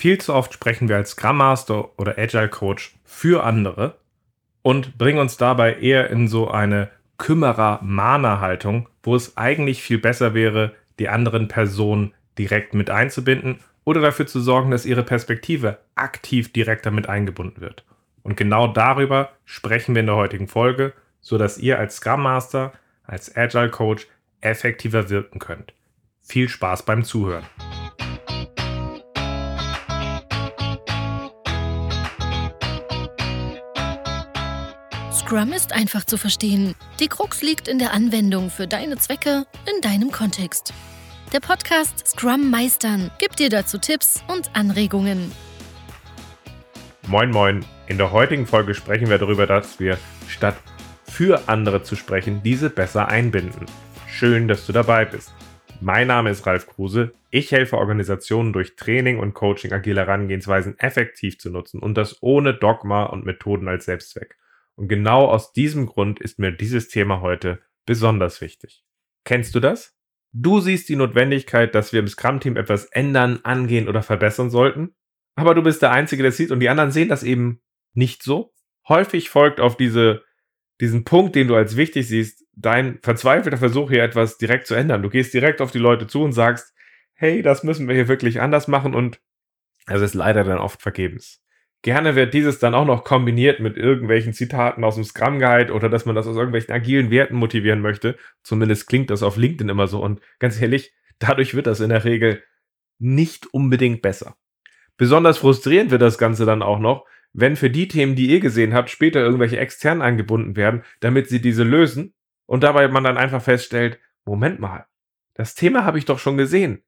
Viel zu oft sprechen wir als Scrum Master oder Agile Coach für andere und bringen uns dabei eher in so eine Kümmerer-Mahner-Haltung, wo es eigentlich viel besser wäre, die anderen Personen direkt mit einzubinden oder dafür zu sorgen, dass ihre Perspektive aktiv direkt damit eingebunden wird. Und genau darüber sprechen wir in der heutigen Folge, sodass ihr als Scrum Master, als Agile Coach effektiver wirken könnt. Viel Spaß beim Zuhören. Scrum ist einfach zu verstehen. Die Krux liegt in der Anwendung für deine Zwecke in deinem Kontext. Der Podcast Scrum Meistern gibt dir dazu Tipps und Anregungen. Moin moin, in der heutigen Folge sprechen wir darüber, dass wir statt für andere zu sprechen, diese besser einbinden. Schön, dass du dabei bist. Mein Name ist Ralf Kruse. Ich helfe Organisationen durch Training und Coaching agile Herangehensweisen effektiv zu nutzen und das ohne Dogma und Methoden als Selbstzweck. Und genau aus diesem Grund ist mir dieses Thema heute besonders wichtig. Kennst du das? Du siehst die Notwendigkeit, dass wir im Scrum-Team etwas ändern, angehen oder verbessern sollten, aber du bist der Einzige, der sieht und die anderen sehen das eben nicht so. Häufig folgt auf diese, diesen Punkt, den du als wichtig siehst, dein verzweifelter Versuch, hier etwas direkt zu ändern. Du gehst direkt auf die Leute zu und sagst, hey, das müssen wir hier wirklich anders machen und es ist leider dann oft vergebens. Gerne wird dieses dann auch noch kombiniert mit irgendwelchen Zitaten aus dem Scrum Guide oder dass man das aus irgendwelchen agilen Werten motivieren möchte. Zumindest klingt das auf LinkedIn immer so. Und ganz ehrlich, dadurch wird das in der Regel nicht unbedingt besser. Besonders frustrierend wird das Ganze dann auch noch, wenn für die Themen, die ihr gesehen habt, später irgendwelche extern angebunden werden, damit sie diese lösen und dabei man dann einfach feststellt, Moment mal, das Thema habe ich doch schon gesehen.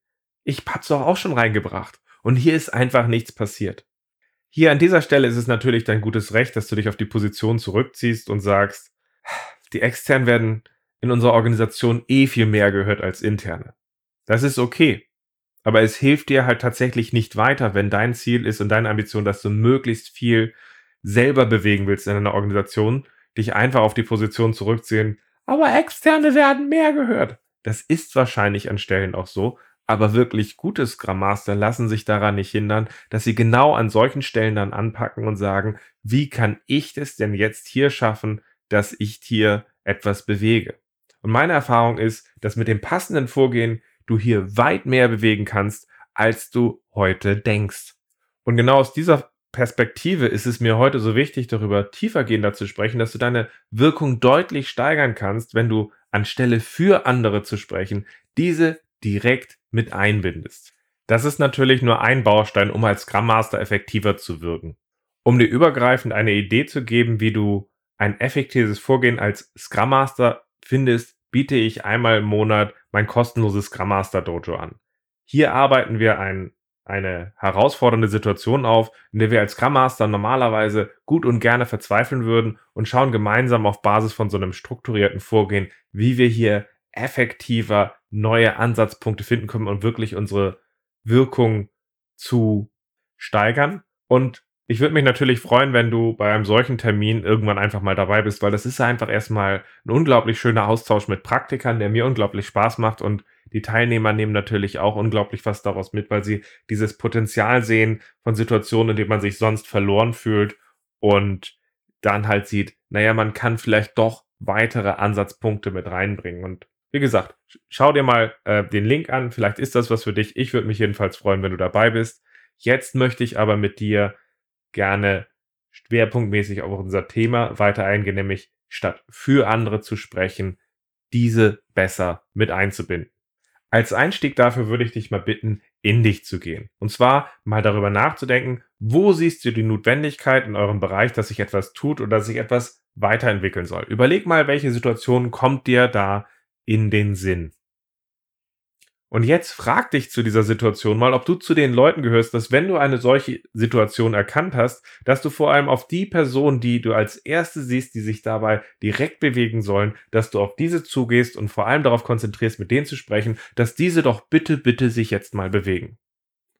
Ich hab's doch auch schon reingebracht. Und hier ist einfach nichts passiert. Hier an dieser Stelle ist es natürlich dein gutes Recht, dass du dich auf die Position zurückziehst und sagst, die externen werden in unserer Organisation eh viel mehr gehört als interne. Das ist okay. Aber es hilft dir halt tatsächlich nicht weiter, wenn dein Ziel ist und deine Ambition, dass du möglichst viel selber bewegen willst in einer Organisation, dich einfach auf die Position zurückziehen, aber externe werden mehr gehört. Das ist wahrscheinlich an Stellen auch so, aber wirklich gute Scrum Master lassen sich daran nicht hindern, dass sie genau an solchen Stellen dann anpacken und sagen, wie kann ich es denn jetzt hier schaffen, dass ich hier etwas bewege? Und meine Erfahrung ist, dass mit dem passenden Vorgehen du hier weit mehr bewegen kannst, als du heute denkst. Und genau aus dieser Perspektive ist es mir heute so wichtig, darüber tiefergehender zu sprechen, dass du deine Wirkung deutlich steigern kannst, wenn du anstelle für andere zu sprechen, diese direkt mit einbindest. Das ist natürlich nur ein Baustein, um als Scrum Master effektiver zu wirken. Um dir übergreifend eine Idee zu geben, wie du ein effektives Vorgehen als Scrum Master findest, biete ich einmal im Monat mein kostenloses Scrum Master Dojo an. Hier arbeiten wir ein, eine herausfordernde Situation auf, in der wir als Scrum Master normalerweise gut und gerne verzweifeln würden und schauen gemeinsam auf Basis von so einem strukturierten Vorgehen, wie wir hier effektiver neue Ansatzpunkte finden können und wirklich unsere Wirkung zu steigern. Und ich würde mich natürlich freuen, wenn du bei einem solchen Termin irgendwann einfach mal dabei bist, weil das ist einfach erstmal ein unglaublich schöner Austausch mit Praktikern, der mir unglaublich Spaß macht und die Teilnehmer nehmen natürlich auch unglaublich was daraus mit, weil sie dieses Potenzial sehen von Situationen, in denen man sich sonst verloren fühlt und dann halt sieht, naja, man kann vielleicht doch weitere Ansatzpunkte mit reinbringen. Und wie gesagt, schau dir mal äh, den Link an. Vielleicht ist das was für dich. Ich würde mich jedenfalls freuen, wenn du dabei bist. Jetzt möchte ich aber mit dir gerne schwerpunktmäßig auf unser Thema weiter eingehen, nämlich statt für andere zu sprechen, diese besser mit einzubinden. Als Einstieg dafür würde ich dich mal bitten, in dich zu gehen. Und zwar mal darüber nachzudenken, wo siehst du die Notwendigkeit in eurem Bereich, dass sich etwas tut oder dass sich etwas weiterentwickeln soll. Überleg mal, welche Situation kommt dir da in den Sinn. Und jetzt frag dich zu dieser Situation mal, ob du zu den Leuten gehörst, dass wenn du eine solche Situation erkannt hast, dass du vor allem auf die Person, die du als erste siehst, die sich dabei direkt bewegen sollen, dass du auf diese zugehst und vor allem darauf konzentrierst, mit denen zu sprechen, dass diese doch bitte, bitte sich jetzt mal bewegen.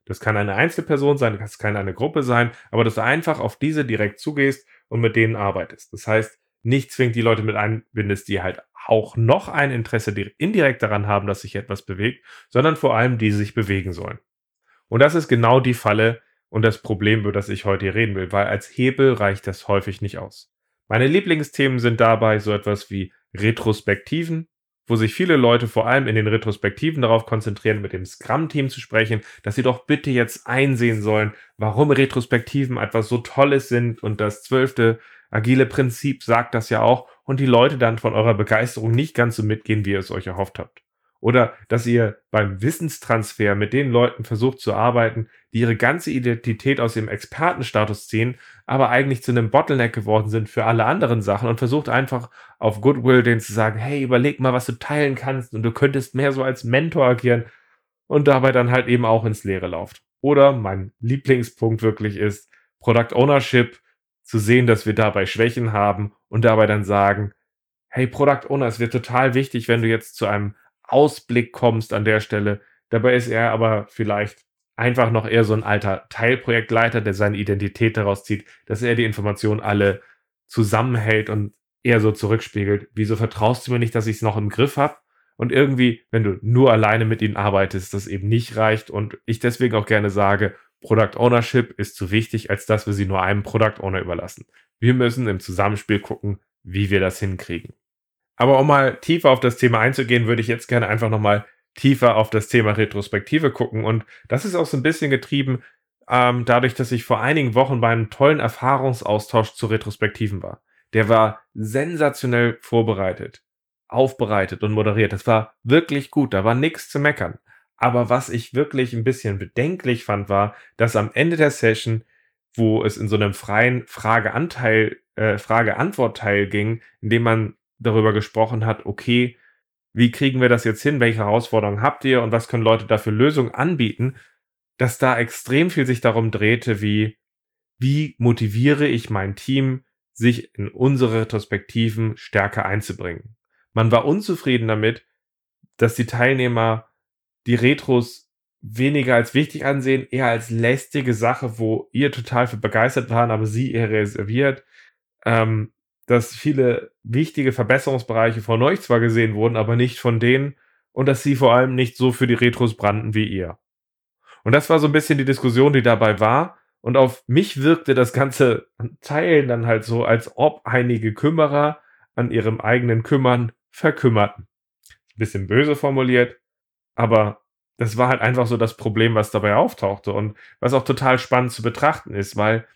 Das kann eine Einzelperson sein, das kann eine Gruppe sein, aber dass du einfach auf diese direkt zugehst und mit denen arbeitest. Das heißt, nicht zwingend die Leute mit einbindest, die halt auch noch ein Interesse indirekt daran haben, dass sich etwas bewegt, sondern vor allem die sich bewegen sollen. Und das ist genau die Falle, und das Problem, über das ich heute hier reden will, weil als Hebel reicht das häufig nicht aus. Meine Lieblingsthemen sind dabei so etwas wie Retrospektiven, wo sich viele Leute vor allem in den Retrospektiven darauf konzentrieren, mit dem Scrum-Team zu sprechen, dass sie doch bitte jetzt einsehen sollen, warum Retrospektiven etwas so Tolles sind und das zwölfte agile Prinzip sagt das ja auch und die Leute dann von eurer Begeisterung nicht ganz so mitgehen, wie ihr es euch erhofft habt. Oder dass ihr beim Wissenstransfer mit den Leuten versucht zu arbeiten, die ihre ganze Identität aus dem Expertenstatus ziehen, aber eigentlich zu einem Bottleneck geworden sind für alle anderen Sachen und versucht einfach auf Goodwill denen zu sagen, hey, überleg mal, was du teilen kannst und du könntest mehr so als Mentor agieren und dabei dann halt eben auch ins Leere lauft. Oder mein Lieblingspunkt wirklich ist Product Ownership, zu sehen, dass wir dabei Schwächen haben und dabei dann sagen, hey Product Owner, es wird total wichtig, wenn du jetzt zu einem Ausblick kommst an der Stelle. Dabei ist er aber vielleicht einfach noch eher so ein alter Teilprojektleiter, der seine Identität daraus zieht, dass er die Informationen alle zusammenhält und eher so zurückspiegelt. Wieso vertraust du mir nicht, dass ich es noch im Griff habe? Und irgendwie, wenn du nur alleine mit ihnen arbeitest, das eben nicht reicht und ich deswegen auch gerne sage, Product Ownership ist zu wichtig, als dass wir sie nur einem Product Owner überlassen. Wir müssen im Zusammenspiel gucken, wie wir das hinkriegen. Aber um mal tiefer auf das Thema einzugehen, würde ich jetzt gerne einfach nochmal tiefer auf das Thema Retrospektive gucken. Und das ist auch so ein bisschen getrieben ähm, dadurch, dass ich vor einigen Wochen bei einem tollen Erfahrungsaustausch zu Retrospektiven war. Der war sensationell vorbereitet, aufbereitet und moderiert. Das war wirklich gut. Da war nichts zu meckern. Aber was ich wirklich ein bisschen bedenklich fand, war, dass am Ende der Session, wo es in so einem freien Frage-Anteil, äh, Frage-Antwort-Teil ging, in dem man darüber gesprochen hat, okay, wie kriegen wir das jetzt hin? Welche Herausforderungen habt ihr und was können Leute dafür Lösungen anbieten? Dass da extrem viel sich darum drehte, wie, wie motiviere ich mein Team, sich in unsere Retrospektiven stärker einzubringen. Man war unzufrieden damit, dass die Teilnehmer die Retros weniger als wichtig ansehen, eher als lästige Sache, wo ihr total für begeistert waren, aber sie eher reserviert. Ähm, dass viele wichtige Verbesserungsbereiche von euch zwar gesehen wurden, aber nicht von denen und dass sie vor allem nicht so für die Retros brannten wie ihr. Und das war so ein bisschen die Diskussion, die dabei war. Und auf mich wirkte das ganze Teilen dann halt so, als ob einige Kümmerer an ihrem eigenen Kümmern verkümmerten. Ein bisschen böse formuliert, aber das war halt einfach so das Problem, was dabei auftauchte und was auch total spannend zu betrachten ist, weil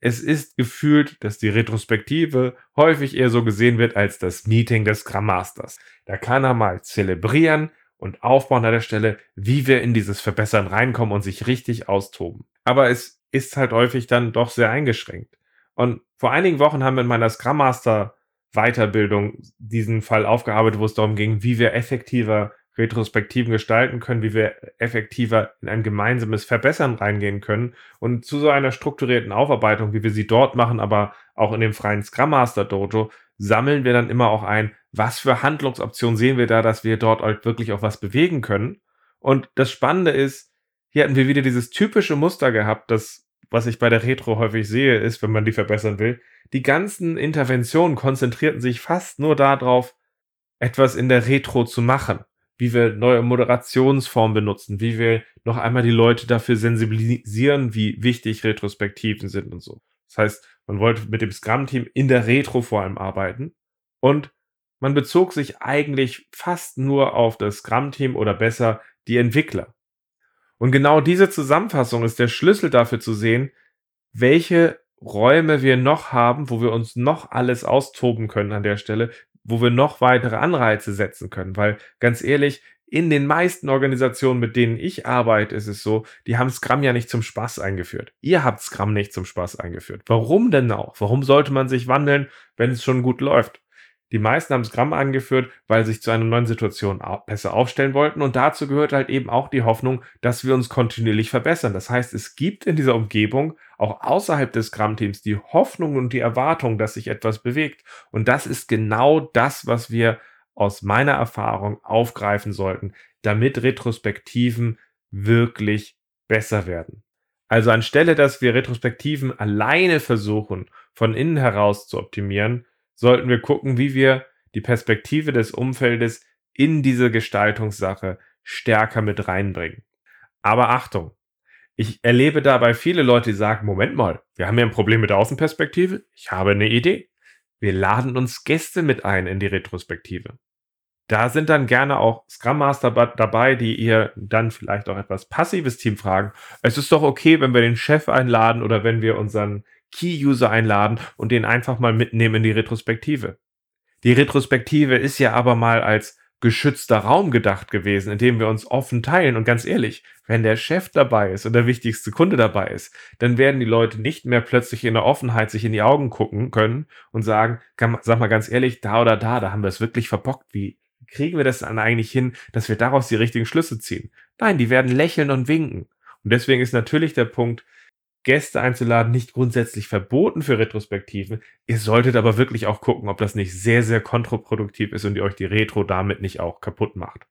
es ist gefühlt, dass die Retrospektive häufig eher so gesehen wird als das Meeting des Scrum Masters. Da kann er mal zelebrieren und aufbauen an der Stelle, wie wir in dieses Verbessern reinkommen und sich richtig austoben. Aber es ist halt häufig dann doch sehr eingeschränkt. Und vor einigen Wochen haben wir in meiner Scrum Master Weiterbildung diesen Fall aufgearbeitet, wo es darum ging, wie wir effektiver Retrospektiven gestalten können, wie wir effektiver in ein gemeinsames Verbessern reingehen können. Und zu so einer strukturierten Aufarbeitung, wie wir sie dort machen, aber auch in dem freien Scrum Master Dojo, sammeln wir dann immer auch ein, was für Handlungsoptionen sehen wir da, dass wir dort halt wirklich auch was bewegen können. Und das Spannende ist, hier hatten wir wieder dieses typische Muster gehabt, das, was ich bei der Retro häufig sehe, ist, wenn man die verbessern will. Die ganzen Interventionen konzentrierten sich fast nur darauf, etwas in der Retro zu machen wie wir neue Moderationsformen benutzen, wie wir noch einmal die Leute dafür sensibilisieren, wie wichtig Retrospektiven sind und so. Das heißt, man wollte mit dem Scrum-Team in der Retro vor allem arbeiten und man bezog sich eigentlich fast nur auf das Scrum-Team oder besser die Entwickler. Und genau diese Zusammenfassung ist der Schlüssel dafür zu sehen, welche Räume wir noch haben, wo wir uns noch alles austoben können an der Stelle, wo wir noch weitere Anreize setzen können. Weil ganz ehrlich, in den meisten Organisationen, mit denen ich arbeite, ist es so, die haben Scrum ja nicht zum Spaß eingeführt. Ihr habt Scrum nicht zum Spaß eingeführt. Warum denn auch? Warum sollte man sich wandeln, wenn es schon gut läuft? Die meisten haben Scrum angeführt, weil sie sich zu einer neuen Situation besser aufstellen wollten. Und dazu gehört halt eben auch die Hoffnung, dass wir uns kontinuierlich verbessern. Das heißt, es gibt in dieser Umgebung auch außerhalb des Scrum-Teams die Hoffnung und die Erwartung, dass sich etwas bewegt. Und das ist genau das, was wir aus meiner Erfahrung aufgreifen sollten, damit Retrospektiven wirklich besser werden. Also anstelle, dass wir Retrospektiven alleine versuchen, von innen heraus zu optimieren, sollten wir gucken, wie wir die Perspektive des Umfeldes in diese Gestaltungssache stärker mit reinbringen. Aber Achtung, Ich erlebe dabei viele Leute, die sagen, Moment mal, wir haben ja ein Problem mit der Außenperspektive. Ich habe eine Idee. Wir laden uns Gäste mit ein in die Retrospektive. Da sind dann gerne auch Scrum Master dabei, die ihr dann vielleicht auch etwas passives Team fragen. Es ist doch okay, wenn wir den Chef einladen oder wenn wir unseren Key-User einladen und den einfach mal mitnehmen in die Retrospektive. Die Retrospektive ist ja aber mal als geschützter Raum gedacht gewesen, in dem wir uns offen teilen. Und ganz ehrlich, wenn der Chef dabei ist und der wichtigste Kunde dabei ist, dann werden die Leute nicht mehr plötzlich in der Offenheit sich in die Augen gucken können und sagen, sag mal ganz ehrlich, da oder da, da haben wir es wirklich verbockt. Wie kriegen wir das dann eigentlich hin, dass wir daraus die richtigen Schlüsse ziehen? Nein, die werden lächeln und winken. Und deswegen ist natürlich der Punkt, Gäste einzuladen nicht grundsätzlich verboten für Retrospektiven. Ihr solltet aber wirklich auch gucken, ob das nicht sehr, sehr kontraproduktiv ist und ihr euch die Retro damit nicht auch kaputt macht.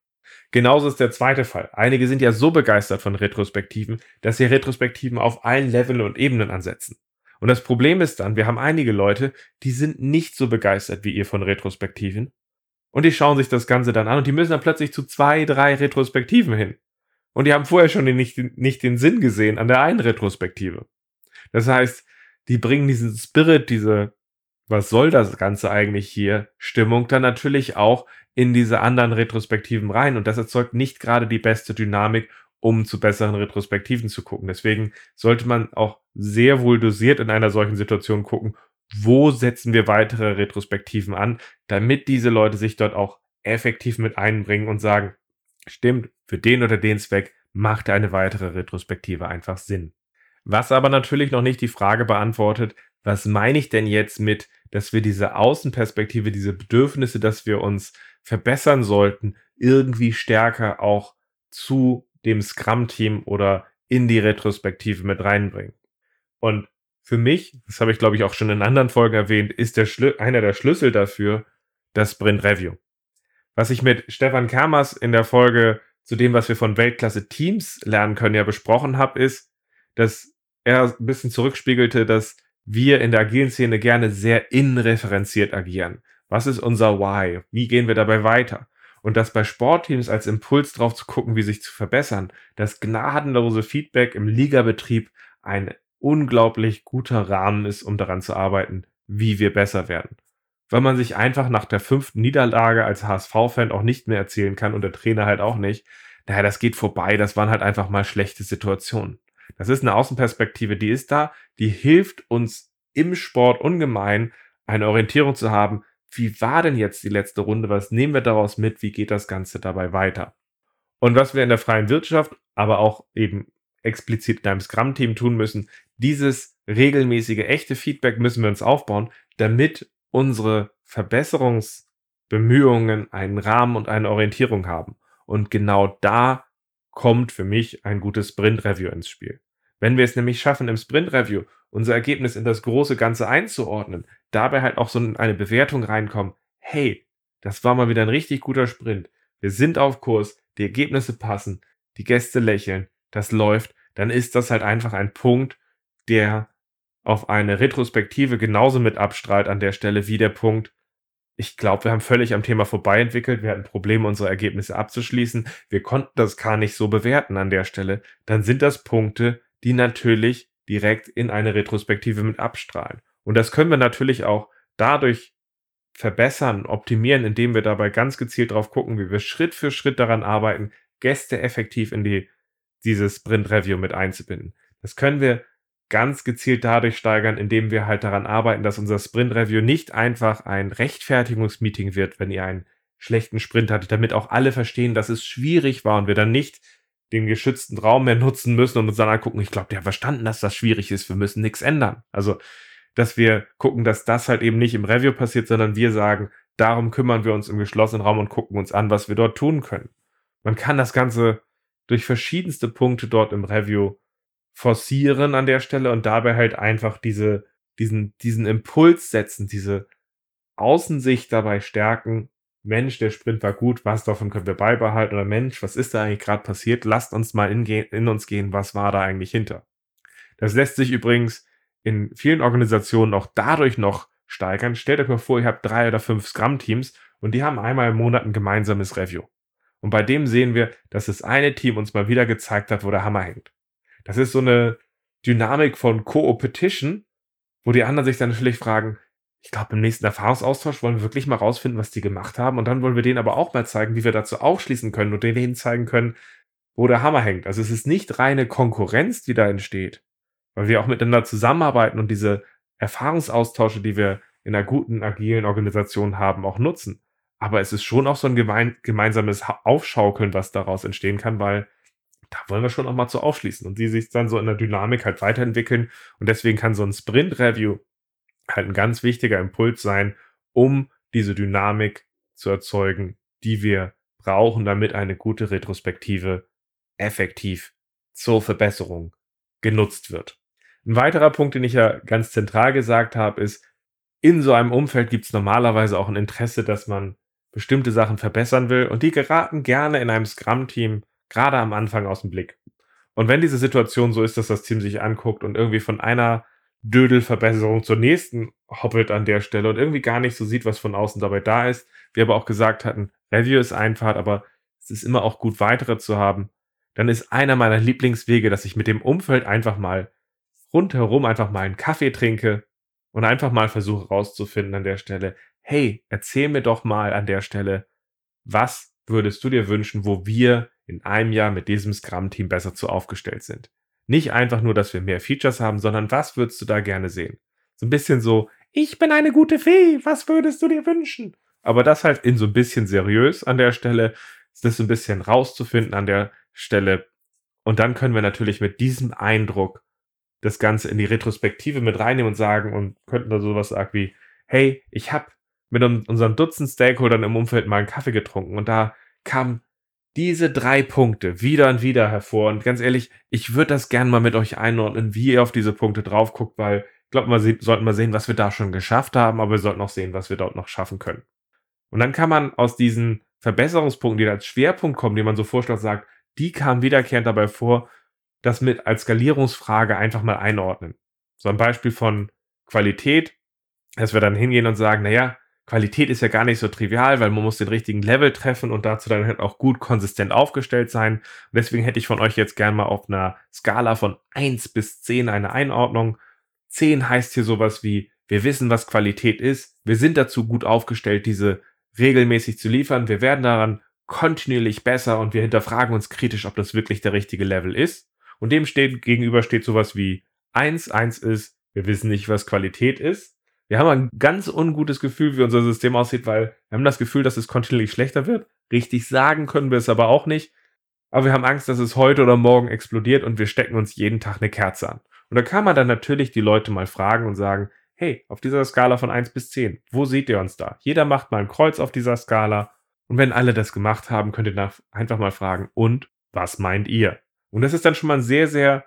Genauso ist der zweite Fall. Einige sind ja so begeistert von Retrospektiven, dass sie Retrospektiven auf allen Leveln und Ebenen ansetzen. Und das Problem ist dann, wir haben einige Leute, die sind nicht so begeistert wie ihr von Retrospektiven. Und die schauen sich das Ganze dann an und die müssen dann plötzlich zu zwei, drei Retrospektiven hin. Und die haben vorher schon nicht, nicht den Sinn gesehen an der einen Retrospektive. Das heißt, die bringen diesen Spirit, diese, was soll das Ganze eigentlich hier, Stimmung dann natürlich auch in diese anderen Retrospektiven rein. Und das erzeugt nicht gerade die beste Dynamik, um zu besseren Retrospektiven zu gucken. Deswegen sollte man auch sehr wohl dosiert in einer solchen Situation gucken, wo setzen wir weitere Retrospektiven an, damit diese Leute sich dort auch effektiv mit einbringen und sagen, Stimmt, für den oder den Zweck macht eine weitere Retrospektive einfach Sinn. Was aber natürlich noch nicht die Frage beantwortet, was meine ich denn jetzt mit, dass wir diese Außenperspektive, diese Bedürfnisse, dass wir uns verbessern sollten, irgendwie stärker auch zu dem Scrum-Team oder in die Retrospektive mit reinbringen. Und für mich, das habe ich glaube ich auch schon in anderen Folgen erwähnt, ist der einer der Schlüssel dafür das Sprint Review. Was ich mit Stefan Kermers in der Folge zu dem, was wir von Weltklasse-Teams lernen können, ja besprochen habe, ist, dass er ein bisschen zurückspiegelte, dass wir in der agilen Szene gerne sehr inreferenziert agieren. Was ist unser Why? Wie gehen wir dabei weiter? Und dass bei Sportteams als Impuls drauf zu gucken, wie sich zu verbessern, das gnadenlose Feedback im Ligabetrieb ein unglaublich guter Rahmen ist, um daran zu arbeiten, wie wir besser werden weil man sich einfach nach der fünften Niederlage als HSV-Fan auch nicht mehr erzählen kann und der Trainer halt auch nicht. Naja, das geht vorbei, das waren halt einfach mal schlechte Situationen. Das ist eine Außenperspektive, die ist da, die hilft uns im Sport ungemein, eine Orientierung zu haben, wie war denn jetzt die letzte Runde, was nehmen wir daraus mit, wie geht das Ganze dabei weiter. Und was wir in der freien Wirtschaft, aber auch eben explizit in einem Scrum-Team tun müssen, dieses regelmäßige, echte Feedback müssen wir uns aufbauen, damit unsere Verbesserungsbemühungen einen Rahmen und eine Orientierung haben. Und genau da kommt für mich ein gutes Sprint-Review ins Spiel. Wenn wir es nämlich schaffen, im Sprint-Review unser Ergebnis in das große Ganze einzuordnen, dabei halt auch so eine Bewertung reinkommen, hey, das war mal wieder ein richtig guter Sprint, wir sind auf Kurs, die Ergebnisse passen, die Gäste lächeln, das läuft, dann ist das halt einfach ein Punkt, der auf eine Retrospektive genauso mit abstrahlt an der Stelle wie der Punkt, ich glaube, wir haben völlig am Thema vorbei entwickelt, wir hatten Probleme, unsere Ergebnisse abzuschließen, wir konnten das gar nicht so bewerten an der Stelle, dann sind das Punkte, die natürlich direkt in eine Retrospektive mit abstrahlen. Und das können wir natürlich auch dadurch verbessern, optimieren, indem wir dabei ganz gezielt drauf gucken, wie wir Schritt für Schritt daran arbeiten, Gäste effektiv in die, dieses Sprint Review mit einzubinden. Das können wir ganz gezielt dadurch steigern, indem wir halt daran arbeiten, dass unser Sprint-Review nicht einfach ein Rechtfertigungsmeeting wird, wenn ihr einen schlechten Sprint hattet, damit auch alle verstehen, dass es schwierig war und wir dann nicht den geschützten Raum mehr nutzen müssen und uns dann angucken, ich glaube, der hat verstanden, dass das schwierig ist, wir müssen nichts ändern. Also, dass wir gucken, dass das halt eben nicht im Review passiert, sondern wir sagen, darum kümmern wir uns im geschlossenen Raum und gucken uns an, was wir dort tun können. Man kann das Ganze durch verschiedenste Punkte dort im Review forcieren an der Stelle und dabei halt einfach diese, diesen, diesen Impuls setzen, diese Außensicht dabei stärken. Mensch, der Sprint war gut, was davon können wir beibehalten? Oder Mensch, was ist da eigentlich gerade passiert? Lasst uns mal in, in uns gehen, was war da eigentlich hinter? Das lässt sich übrigens in vielen Organisationen auch dadurch noch steigern. Stellt euch mal vor, ihr habt drei oder fünf Scrum-Teams und die haben einmal im Monat ein gemeinsames Review. Und bei dem sehen wir, dass das eine Team uns mal wieder gezeigt hat, wo der Hammer hängt. Das ist so eine Dynamik von Co-Opetition, wo die anderen sich dann natürlich fragen, ich glaube, im nächsten Erfahrungsaustausch wollen wir wirklich mal rausfinden, was die gemacht haben. Und dann wollen wir denen aber auch mal zeigen, wie wir dazu aufschließen können und denen zeigen können, wo der Hammer hängt. Also es ist nicht reine Konkurrenz, die da entsteht, weil wir auch miteinander zusammenarbeiten und diese Erfahrungsaustausche, die wir in einer guten, agilen Organisation haben, auch nutzen. Aber es ist schon auch so ein gemein, gemeinsames Aufschaukeln, was daraus entstehen kann, weil da wollen wir schon auch mal zu aufschließen und die sich dann so in der Dynamik halt weiterentwickeln. Und deswegen kann so ein Sprint-Review halt ein ganz wichtiger Impuls sein, um diese Dynamik zu erzeugen, die wir brauchen, damit eine gute Retrospektive effektiv zur Verbesserung genutzt wird. Ein weiterer Punkt, den ich ja ganz zentral gesagt habe, ist, in so einem Umfeld gibt es normalerweise auch ein Interesse, dass man bestimmte Sachen verbessern will und die geraten gerne in einem Scrum-Team gerade am Anfang aus dem Blick. Und wenn diese Situation so ist, dass das Team sich anguckt und irgendwie von einer Dödelverbesserung zur nächsten hoppelt an der Stelle und irgendwie gar nicht so sieht, was von außen dabei da ist, wir aber auch gesagt hatten, Review ist einfach, aber es ist immer auch gut, weitere zu haben, dann ist einer meiner Lieblingswege, dass ich mit dem Umfeld einfach mal rundherum einfach mal einen Kaffee trinke und einfach mal versuche rauszufinden an der Stelle, hey, erzähl mir doch mal an der Stelle, was würdest du dir wünschen, wo wir in einem Jahr mit diesem Scrum-Team besser zu aufgestellt sind. Nicht einfach nur, dass wir mehr Features haben, sondern was würdest du da gerne sehen? So ein bisschen so, ich bin eine gute Fee, was würdest du dir wünschen? Aber das halt in so ein bisschen seriös an der Stelle, das so ein bisschen rauszufinden an der Stelle. Und dann können wir natürlich mit diesem Eindruck das Ganze in die Retrospektive mit reinnehmen und sagen und könnten da sowas sagen wie, hey, ich habe mit unseren Dutzend Stakeholdern im Umfeld mal einen Kaffee getrunken und da kamen diese drei Punkte wieder und wieder hervor. Und ganz ehrlich, ich würde das gerne mal mit euch einordnen, wie ihr auf diese Punkte drauf guckt, weil ich glaube, wir sollten mal sehen, was wir da schon geschafft haben, aber wir sollten auch sehen, was wir dort noch schaffen können. Und dann kann man aus diesen Verbesserungspunkten, die da als Schwerpunkt kommen, die man so vorschlägt, sagt, die kamen wiederkehrend dabei vor, das mit als Skalierungsfrage einfach mal einordnen. So ein Beispiel von Qualität, dass wir dann hingehen und sagen, naja, Qualität ist ja gar nicht so trivial, weil man muss den richtigen Level treffen und dazu dann halt auch gut konsistent aufgestellt sein. Und deswegen hätte ich von euch jetzt gern mal auf einer Skala von 1 bis 10 eine Einordnung. 10 heißt hier sowas wie, wir wissen, was Qualität ist. Wir sind dazu gut aufgestellt, diese regelmäßig zu liefern. Wir werden daran kontinuierlich besser und wir hinterfragen uns kritisch, ob das wirklich der richtige Level ist. Und dem steht, gegenüber steht sowas wie 1. 1 ist, wir wissen nicht, was Qualität ist. Wir haben ein ganz ungutes Gefühl, wie unser System aussieht, weil wir haben das Gefühl, dass es kontinuierlich schlechter wird. Richtig sagen können wir es aber auch nicht. Aber wir haben Angst, dass es heute oder morgen explodiert und wir stecken uns jeden Tag eine Kerze an. Und da kann man dann natürlich die Leute mal fragen und sagen, hey, auf dieser Skala von 1 bis 10, wo seht ihr uns da? Jeder macht mal ein Kreuz auf dieser Skala. Und wenn alle das gemacht haben, könnt ihr einfach mal fragen, und was meint ihr? Und das ist dann schon mal ein sehr, sehr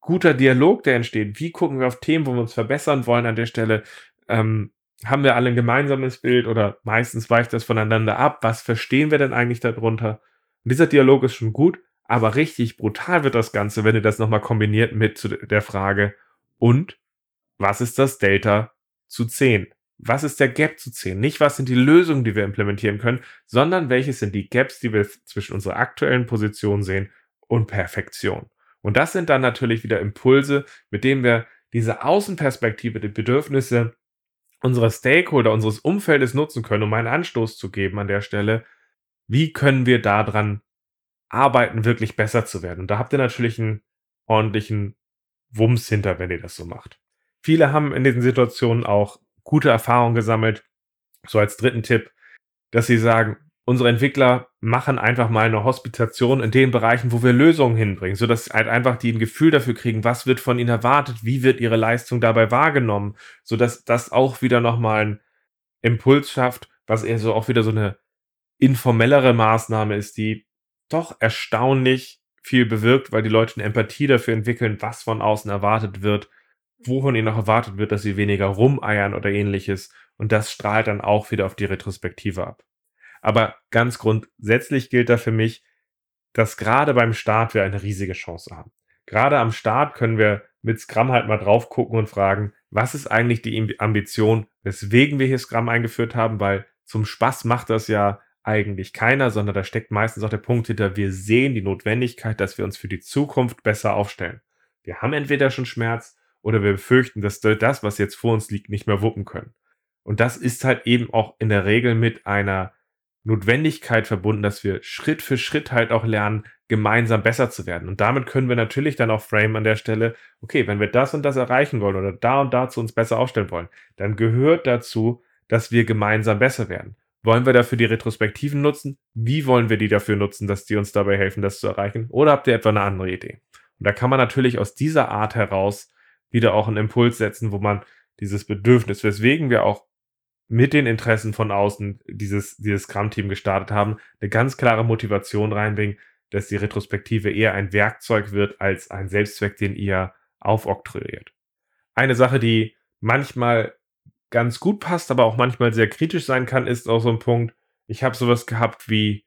guter Dialog, der entsteht. Wie gucken wir auf Themen, wo wir uns verbessern wollen an der Stelle? Ähm, haben wir alle ein gemeinsames Bild oder meistens weicht das voneinander ab? Was verstehen wir denn eigentlich darunter? Und dieser Dialog ist schon gut, aber richtig brutal wird das Ganze, wenn ihr das nochmal kombiniert mit der Frage, und was ist das Delta zu 10? Was ist der Gap zu 10? Nicht, was sind die Lösungen, die wir implementieren können, sondern welche sind die Gaps, die wir zwischen unserer aktuellen Position sehen und Perfektion. Und das sind dann natürlich wieder Impulse, mit denen wir diese Außenperspektive, die Bedürfnisse unserer Stakeholder, unseres Umfeldes nutzen können, um einen Anstoß zu geben an der Stelle, wie können wir daran arbeiten, wirklich besser zu werden? Und da habt ihr natürlich einen ordentlichen Wumms hinter, wenn ihr das so macht. Viele haben in diesen Situationen auch gute Erfahrungen gesammelt. So als dritten Tipp, dass sie sagen, unsere Entwickler machen einfach mal eine Hospitation in den Bereichen, wo wir Lösungen hinbringen, sodass halt einfach die ein Gefühl dafür kriegen, was wird von ihnen erwartet, wie wird ihre Leistung dabei wahrgenommen, sodass das auch wieder nochmal einen Impuls schafft, was eher so auch wieder so eine informellere Maßnahme ist, die doch erstaunlich viel bewirkt, weil die Leute eine Empathie dafür entwickeln, was von außen erwartet wird, wovon ihnen auch erwartet wird, dass sie weniger rumeiern oder ähnliches. Und das strahlt dann auch wieder auf die Retrospektive ab. Aber ganz grundsätzlich gilt da für mich, dass gerade beim Start wir eine riesige Chance haben. Gerade am Start können wir mit Scrum halt mal drauf gucken und fragen, was ist eigentlich die Ambition, weswegen wir hier Scrum eingeführt haben, weil zum Spaß macht das ja eigentlich keiner, sondern da steckt meistens auch der Punkt hinter, wir sehen die Notwendigkeit, dass wir uns für die Zukunft besser aufstellen. wir haben entweder schon Schmerz oder wir befürchten, dass wir das, was jetzt vor uns liegt, nicht mehr wuppen können. Und das ist halt eben auch in der Regel mit einer Notwendigkeit verbunden, dass wir Schritt für Schritt halt auch lernen, gemeinsam besser zu werden. Und damit können wir natürlich dann auch frame an der Stelle, okay, wenn wir das und das erreichen wollen oder da und dazu uns besser aufstellen wollen, dann gehört dazu, dass wir gemeinsam besser werden. Wollen wir dafür die Retrospektiven nutzen? Wie wollen wir die dafür nutzen, dass die uns dabei helfen, das zu erreichen? Oder habt ihr etwa eine andere Idee? Und da kann man natürlich aus dieser Art heraus wieder auch einen Impuls setzen, wo man dieses Bedürfnis, weswegen wir auch mit den Interessen von außen dieses, dieses Scrum-Team gestartet haben, eine ganz klare Motivation reinbringen, dass die Retrospektive eher ein Werkzeug wird als ein Selbstzweck, den ihr aufoktroyiert. Eine Sache, die manchmal ganz gut passt, aber auch manchmal sehr kritisch sein kann, ist auch so ein Punkt, ich habe sowas gehabt wie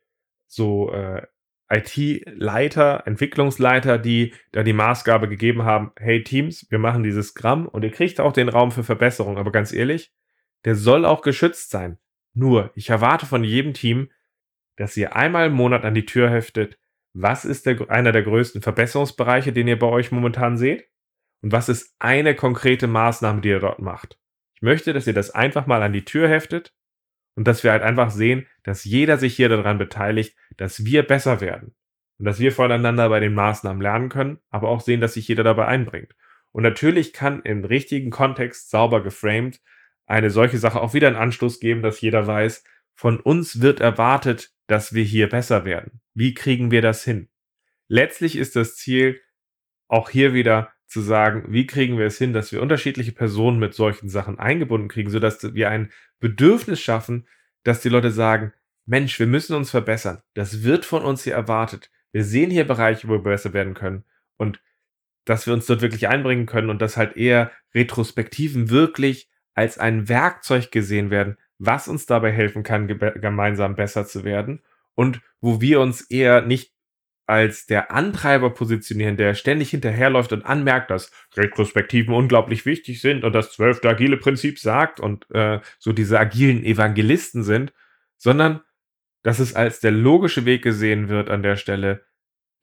so äh, IT-Leiter, Entwicklungsleiter, die da die Maßgabe gegeben haben, hey Teams, wir machen dieses Scrum und ihr kriegt auch den Raum für Verbesserung, aber ganz ehrlich, der soll auch geschützt sein. Nur, ich erwarte von jedem Team, dass ihr einmal im Monat an die Tür heftet, was ist der, einer der größten Verbesserungsbereiche, den ihr bei euch momentan seht? Und was ist eine konkrete Maßnahme, die ihr dort macht? Ich möchte, dass ihr das einfach mal an die Tür heftet und dass wir halt einfach sehen, dass jeder sich hier daran beteiligt, dass wir besser werden. Und dass wir voneinander bei den Maßnahmen lernen können, aber auch sehen, dass sich jeder dabei einbringt. Und natürlich kann im richtigen Kontext sauber geframed eine solche Sache auch wieder einen Anstoß geben, dass jeder weiß, von uns wird erwartet, dass wir hier besser werden. Wie kriegen wir das hin? Letztlich ist das Ziel auch hier wieder zu sagen, wie kriegen wir es hin, dass wir unterschiedliche Personen mit solchen Sachen eingebunden kriegen, sodass wir ein Bedürfnis schaffen, dass die Leute sagen, Mensch, wir müssen uns verbessern. Das wird von uns hier erwartet. Wir sehen hier Bereiche, wo wir besser werden können und dass wir uns dort wirklich einbringen können und dass halt eher Retrospektiven wirklich als ein Werkzeug gesehen werden, was uns dabei helfen kann, gemeinsam besser zu werden und wo wir uns eher nicht als der Antreiber positionieren, der ständig hinterherläuft und anmerkt, dass Retrospektiven unglaublich wichtig sind und das zwölfte agile Prinzip sagt und äh, so diese agilen Evangelisten sind, sondern dass es als der logische Weg gesehen wird an der Stelle,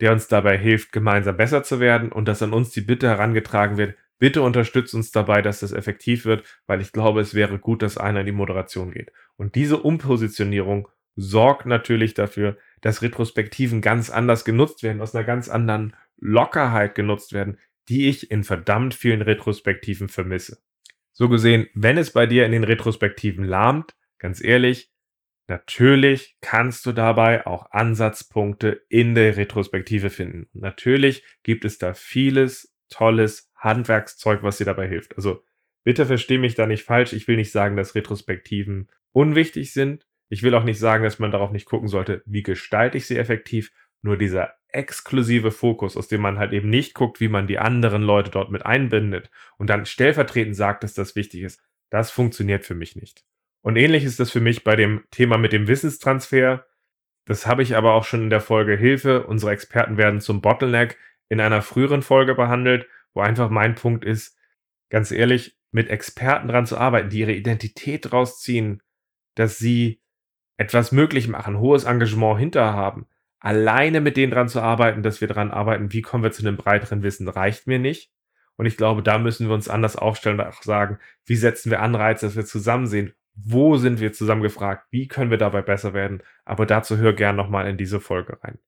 der uns dabei hilft, gemeinsam besser zu werden und dass an uns die Bitte herangetragen wird, Bitte unterstützt uns dabei, dass das effektiv wird, weil ich glaube, es wäre gut, dass einer in die Moderation geht. Und diese Umpositionierung sorgt natürlich dafür, dass Retrospektiven ganz anders genutzt werden, aus einer ganz anderen Lockerheit genutzt werden, die ich in verdammt vielen Retrospektiven vermisse. So gesehen, wenn es bei dir in den Retrospektiven lahmt, ganz ehrlich, natürlich kannst du dabei auch Ansatzpunkte in der Retrospektive finden. Natürlich gibt es da vieles Tolles, Handwerkszeug, was dir dabei hilft. Also bitte versteh mich da nicht falsch. Ich will nicht sagen, dass Retrospektiven unwichtig sind. Ich will auch nicht sagen, dass man darauf nicht gucken sollte, wie gestalte ich sie effektiv. Nur dieser exklusive Fokus, aus dem man halt eben nicht guckt, wie man die anderen Leute dort mit einbindet und dann stellvertretend sagt, dass das wichtig ist, das funktioniert für mich nicht. Und ähnlich ist das für mich bei dem Thema mit dem Wissenstransfer. Das habe ich aber auch schon in der Folge Hilfe. Unsere Experten werden zum Bottleneck in einer früheren Folge behandelt wo einfach mein Punkt ist, ganz ehrlich, mit Experten dran zu arbeiten, die ihre Identität rausziehen, dass sie etwas möglich machen, hohes Engagement hinter haben. Alleine mit denen dran zu arbeiten, dass wir dran arbeiten, wie kommen wir zu einem breiteren Wissen, reicht mir nicht. Und ich glaube, da müssen wir uns anders aufstellen und auch sagen, wie setzen wir Anreize, dass wir zusammen sehen, wo sind wir zusammen gefragt, wie können wir dabei besser werden. Aber dazu hör gern nochmal in diese Folge rein.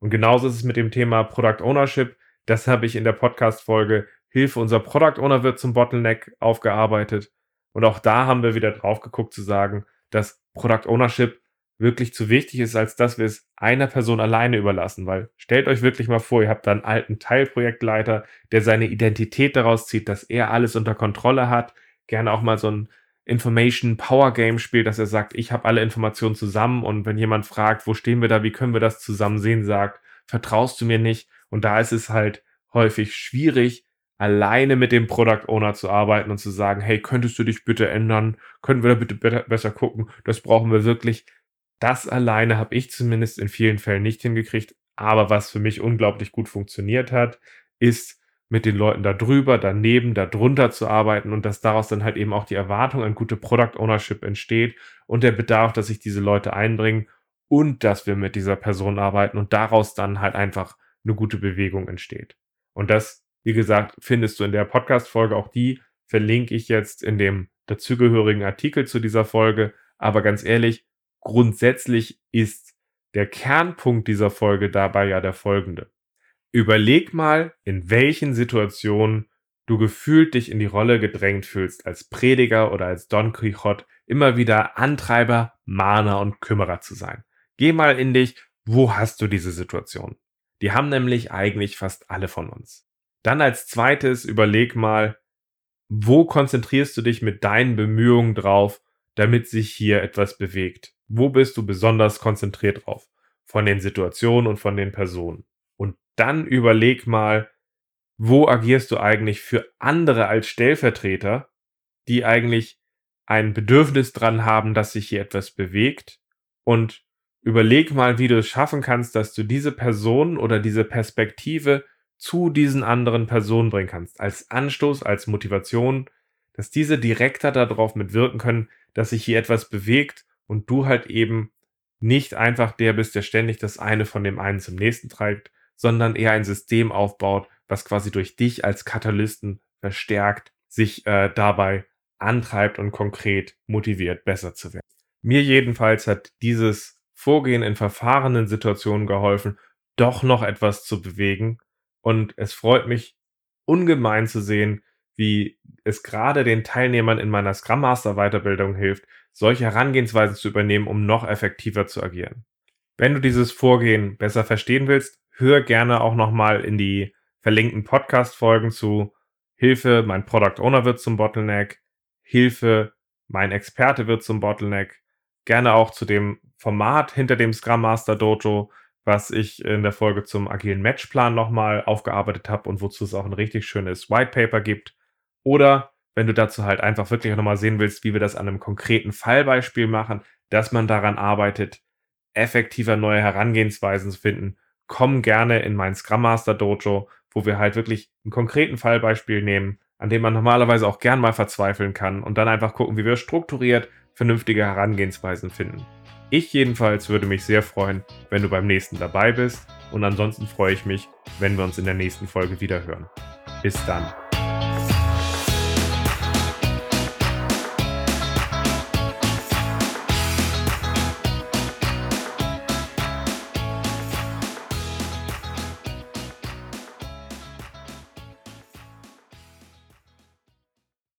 Und genauso ist es mit dem Thema Product Ownership. Das habe ich in der Podcast-Folge Hilfe, unser Product Owner wird zum Bottleneck aufgearbeitet. Und auch da haben wir wieder drauf geguckt zu sagen, dass Product Ownership wirklich zu wichtig ist, als dass wir es einer Person alleine überlassen. Weil stellt euch wirklich mal vor, ihr habt da einen alten Teilprojektleiter, der seine Identität daraus zieht, dass er alles unter Kontrolle hat, gerne auch mal so ein Information Power Game spielt, dass er sagt, ich habe alle Informationen zusammen und wenn jemand fragt, wo stehen wir da, wie können wir das zusammen sehen, sagt, vertraust du mir nicht? Und da ist es halt häufig schwierig, alleine mit dem Product Owner zu arbeiten und zu sagen, hey, könntest du dich bitte ändern? Können wir da bitte besser gucken? Das brauchen wir wirklich. Das alleine habe ich zumindest in vielen Fällen nicht hingekriegt. Aber was für mich unglaublich gut funktioniert hat, ist mit den Leuten da drüber, daneben, da drunter zu arbeiten und dass daraus dann halt eben auch die Erwartung an gute Product Ownership entsteht und der Bedarf, dass sich diese Leute einbringen und dass wir mit dieser Person arbeiten und daraus dann halt einfach eine gute Bewegung entsteht. Und das Wie gesagt, findest du in der Podcast-Folge auch die, verlinke ich jetzt in dem dazugehörigen Artikel zu dieser Folge. Aber ganz ehrlich, grundsätzlich ist der Kernpunkt dieser Folge dabei ja der folgende. Überleg mal, in welchen Situationen du gefühlt dich in die Rolle gedrängt fühlst, als Prediger oder als Don Quixote immer wieder Antreiber, Mahner und Kümmerer zu sein. Geh mal in dich, wo hast du diese Situation? Die haben nämlich eigentlich fast alle von uns. Dann als zweites überleg mal, wo konzentrierst du dich mit deinen Bemühungen drauf, damit sich hier etwas bewegt? Wo bist du besonders konzentriert drauf? Von den Situationen und von den Personen. Dann überleg mal, wo agierst du eigentlich für andere als Stellvertreter, die eigentlich ein Bedürfnis dran haben, dass sich hier etwas bewegt? Und überleg mal, wie du es schaffen kannst, dass du diese Person oder diese Perspektive zu diesen anderen Personen bringen kannst, als Anstoß, als Motivation, dass diese direkter darauf mitwirken können, dass sich hier etwas bewegt und du halt eben nicht einfach der bist, der ständig das eine von dem einen zum nächsten treibt, sondern eher ein System aufbaut, was quasi durch dich als Katalysten verstärkt sich äh, dabei antreibt und konkret motiviert, besser zu werden. Mir jedenfalls hat dieses Vorgehen in verfahrenen Situationen geholfen, doch noch etwas zu bewegen. Und es freut mich ungemein zu sehen, wie es gerade den Teilnehmern in meiner Scrum Master Weiterbildung hilft, solche Herangehensweisen zu übernehmen, um noch effektiver zu agieren. Wenn du dieses Vorgehen besser verstehen willst, hör gerne auch nochmal in die verlinkten Podcast-Folgen zu. Hilfe, mein Product Owner wird zum Bottleneck, Hilfe, mein Experte wird zum Bottleneck, gerne auch zu dem Format hinter dem Scrum Master Dojo, was ich in der Folge zum agilen Matchplan nochmal aufgearbeitet habe und wozu es auch ein richtig schönes White Paper gibt. Oder wenn du dazu halt einfach wirklich nochmal sehen willst, wie wir das an einem konkreten Fallbeispiel machen, dass man daran arbeitet, effektiver neue Herangehensweisen zu finden, komm gerne in mein Scrum Master Dojo, wo wir halt wirklich einen konkreten Fallbeispiel nehmen, an dem man normalerweise auch gern mal verzweifeln kann und dann einfach gucken, wie wir strukturiert vernünftige Herangehensweisen finden. Ich jedenfalls würde mich sehr freuen, wenn du beim nächsten dabei bist und ansonsten freue ich mich, wenn wir uns in der nächsten Folge wieder hören. Bis dann.